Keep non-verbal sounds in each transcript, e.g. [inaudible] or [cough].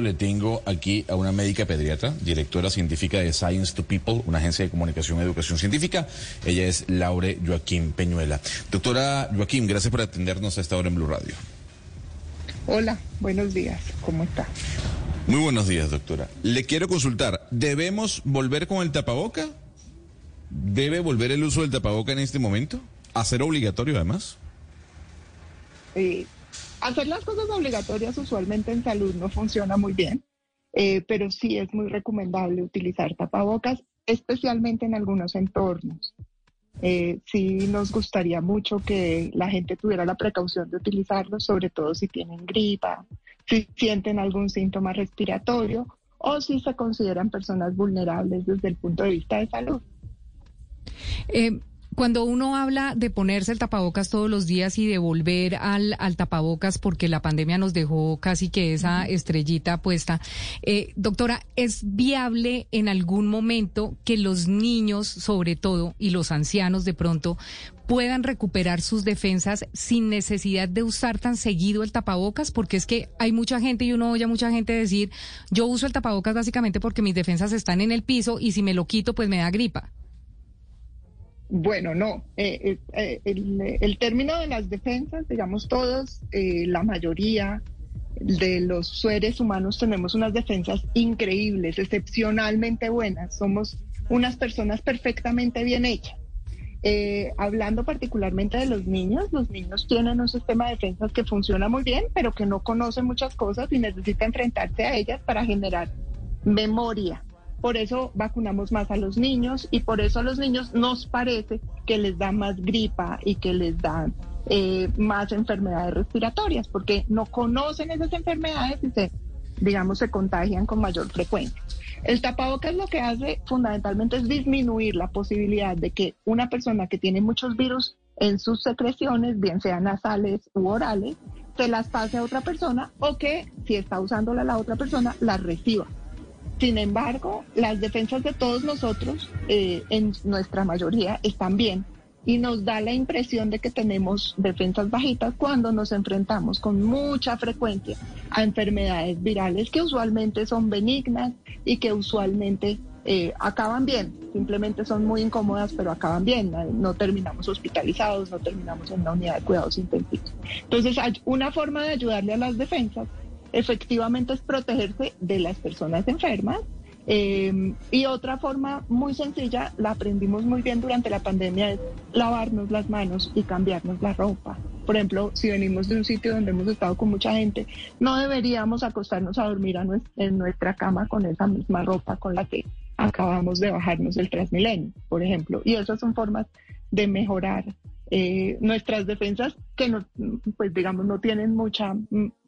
Le tengo aquí a una médica pediatra, directora científica de Science to People, una agencia de comunicación y educación científica. Ella es Laure Joaquín Peñuela. Doctora Joaquín, gracias por atendernos a esta hora en Blue Radio. Hola, buenos días, ¿cómo está? Muy buenos días, doctora. Le quiero consultar, ¿debemos volver con el tapaboca? ¿Debe volver el uso del tapaboca en este momento? ¿Hacer obligatorio además? Eh, hacer las cosas obligatorias usualmente en salud no funciona muy bien, eh, pero sí es muy recomendable utilizar tapabocas, especialmente en algunos entornos. Eh, sí nos gustaría mucho que la gente tuviera la precaución de utilizarlos, sobre todo si tienen gripa, si sienten algún síntoma respiratorio o si se consideran personas vulnerables desde el punto de vista de salud. Eh, cuando uno habla de ponerse el tapabocas todos los días y de volver al, al tapabocas porque la pandemia nos dejó casi que esa estrellita puesta, eh, doctora, ¿es viable en algún momento que los niños, sobre todo, y los ancianos de pronto, puedan recuperar sus defensas sin necesidad de usar tan seguido el tapabocas? Porque es que hay mucha gente y uno oye a mucha gente decir, yo uso el tapabocas básicamente porque mis defensas están en el piso y si me lo quito, pues me da gripa. Bueno, no. Eh, eh, el, el, término de las defensas, digamos todos, eh, la mayoría de los seres humanos tenemos unas defensas increíbles, excepcionalmente buenas. Somos unas personas perfectamente bien hechas. hablando particularmente de los niños, los niños tienen un sistema de defensas que funciona muy bien, pero que no conoce muchas cosas y necesita enfrentarse a ellas para generar memoria por eso vacunamos más a los niños y por eso a los niños nos parece que les da más gripa y que les dan eh, más enfermedades respiratorias, porque no conocen esas enfermedades y se, digamos, se contagian con mayor frecuencia. El tapabocas lo que hace fundamentalmente es disminuir la posibilidad de que una persona que tiene muchos virus en sus secreciones, bien sean nasales u orales, se las pase a otra persona o que si está usándola la otra persona, las reciba. Sin embargo, las defensas de todos nosotros, eh, en nuestra mayoría, están bien. Y nos da la impresión de que tenemos defensas bajitas cuando nos enfrentamos con mucha frecuencia a enfermedades virales que usualmente son benignas y que usualmente eh, acaban bien, simplemente son muy incómodas, pero acaban bien, no terminamos hospitalizados, no terminamos en una unidad de cuidados intensivos. Entonces, hay una forma de ayudarle a las defensas efectivamente es protegerse de las personas enfermas. Eh, y otra forma muy sencilla, la aprendimos muy bien durante la pandemia, es lavarnos las manos y cambiarnos la ropa. Por ejemplo, si venimos de un sitio donde hemos estado con mucha gente, no deberíamos acostarnos a dormir en nuestra cama con esa misma ropa con la que acabamos de bajarnos del Transmilenio, por ejemplo. Y esas son formas de mejorar eh, nuestras defensas que no, pues digamos, no tienen mucha mm,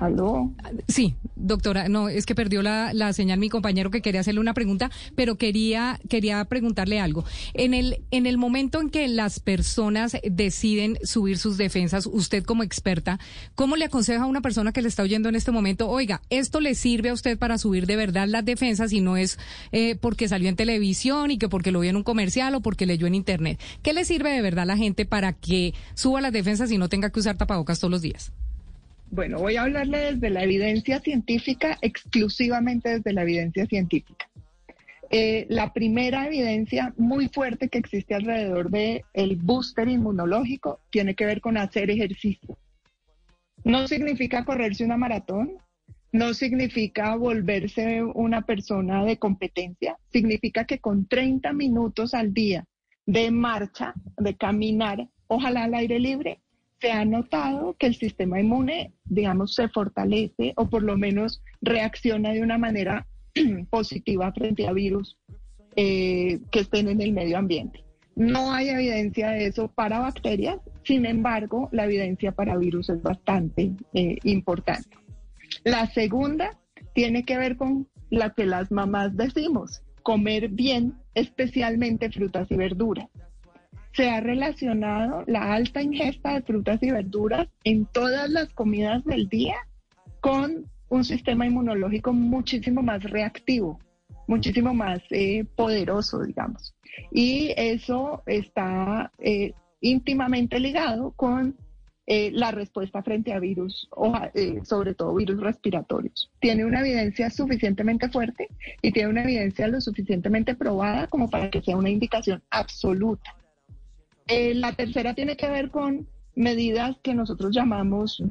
¿Aló? Sí, doctora, no, es que perdió la, la, señal mi compañero que quería hacerle una pregunta, pero quería, quería preguntarle algo. En el, en el momento en que las personas deciden subir sus defensas, usted como experta, ¿cómo le aconseja a una persona que le está oyendo en este momento, oiga, esto le sirve a usted para subir de verdad las defensas y no es eh, porque salió en televisión y que porque lo vio en un comercial o porque leyó en internet? ¿Qué le sirve de verdad a la gente para que suba las defensas y no tenga que usar tapabocas todos los días? Bueno, voy a hablarle desde la evidencia científica, exclusivamente desde la evidencia científica. eh, la primera evidencia muy fuerte que existe alrededor del el booster inmunológico tiene que ver con hacer ejercicio. No significa correrse una maratón, no significa volverse una persona de competencia, significa que con 30 minutos al día de marcha, de caminar, ojalá al aire libre, se ha notado que el sistema inmune, digamos, se fortalece o por lo menos reacciona de una manera [clears throat] positiva frente a virus eh, que estén en el medio ambiente. No hay evidencia de eso para bacterias, sin embargo, la evidencia para virus es bastante eh, importante. La segunda tiene que ver con la que las mamás decimos, comer bien, especialmente frutas y verduras. Se ha relacionado la alta ingesta de frutas y verduras en todas las comidas del día con un sistema inmunológico muchísimo más reactivo, muchísimo más eh, poderoso, digamos. Y eso está eh, íntimamente ligado con eh, la respuesta frente a virus, sobre todo virus respiratorios. Tiene una evidencia suficientemente fuerte y tiene una evidencia lo suficientemente probada como para que sea una indicación absoluta. La tercera tiene que ver con medidas que nosotros llamamos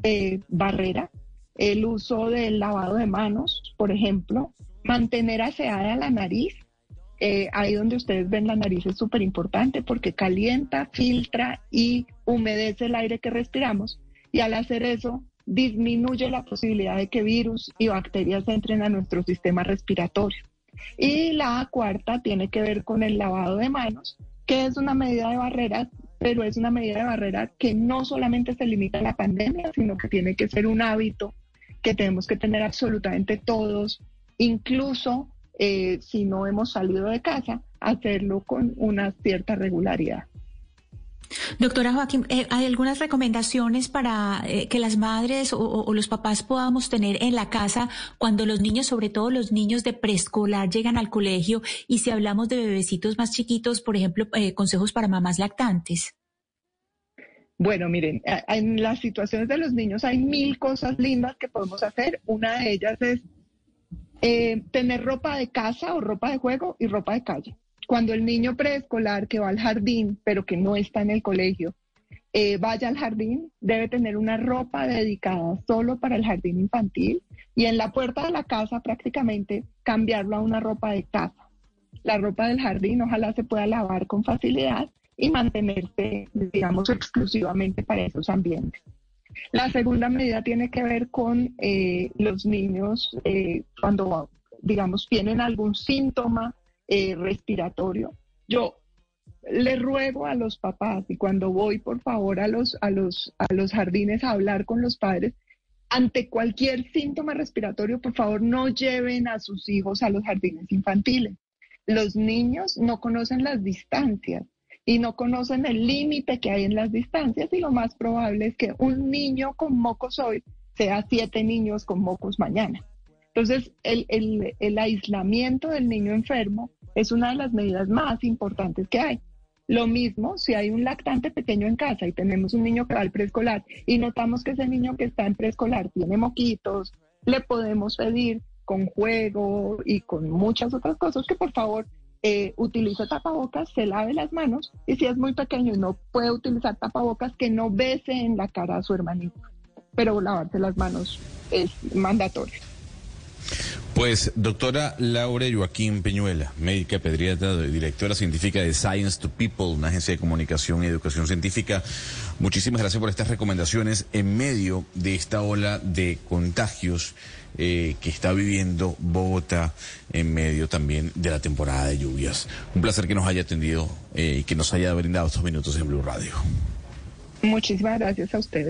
barrera, el uso del lavado de manos, por ejemplo, mantener aseada la nariz. Eh, ahí donde ustedes ven la nariz es súper importante porque calienta, filtra y humedece el aire que respiramos. Y al hacer eso, disminuye la posibilidad de que virus y bacterias entren a nuestro sistema respiratorio. Y la cuarta tiene que ver con el lavado de manos, que es una medida de barrera, pero es una medida de barrera que no solamente se limita a la pandemia, sino que tiene que ser un hábito que tenemos que tener absolutamente todos, incluso eh, si no hemos salido de casa, hacerlo con una cierta regularidad. Doctora Joaquín, eh, ¿hay algunas recomendaciones para eh, que las madres o, los papás podamos tener en la casa cuando los niños, sobre todo los niños de preescolar, llegan al colegio y si hablamos de bebecitos más chiquitos, por ejemplo, consejos para mamás lactantes? Bueno, miren, en las situaciones de los niños hay mil cosas lindas que podemos hacer. Una de ellas es eh, tener ropa de casa o ropa de juego y ropa de calle. Cuando el niño preescolar que va al jardín, pero que no está en el colegio, eh, vaya al jardín, debe tener una ropa dedicada solo para el jardín infantil y en la puerta de la casa prácticamente cambiarlo a una ropa de casa. La ropa del jardín ojalá se pueda lavar con facilidad y mantenerse, digamos, exclusivamente para esos ambientes. La segunda medida tiene que ver con eh, los niños eh, cuando, digamos, tienen algún síntoma eh, respiratorio. Yo le ruego a los papás y cuando voy, por favor, a los, a los, a los jardines a hablar con los padres, ante cualquier síntoma respiratorio, por favor, no lleven a sus hijos a los jardines infantiles. Los niños no conocen las distancias y no conocen el límite que hay en las distancias y lo más probable es que un niño con mocos hoy sea siete niños con mocos mañana. Entonces, el, el, aislamiento del niño enfermo es una de las medidas más importantes que hay. Lo mismo si hay un lactante pequeño en casa y tenemos un niño que va al preescolar y notamos que ese niño que está en preescolar tiene moquitos, le podemos pedir con juego y con muchas otras cosas que por favor eh, utilice tapabocas, se lave las manos y si es muy pequeño y no puede utilizar tapabocas, que no bese en la cara a su hermanito. Pero lavarse las manos es mandatorio. Pues, doctora Laura Joaquín Peñuela, médica pediatra, directora científica de Science to People, una agencia de comunicación y educación científica, muchísimas gracias por estas recomendaciones en medio de esta ola de contagios eh, que está viviendo Bogotá en medio también de la temporada de lluvias. Un placer que nos haya atendido eh, y que nos haya brindado estos minutos en Blue Radio. Muchísimas gracias a ustedes.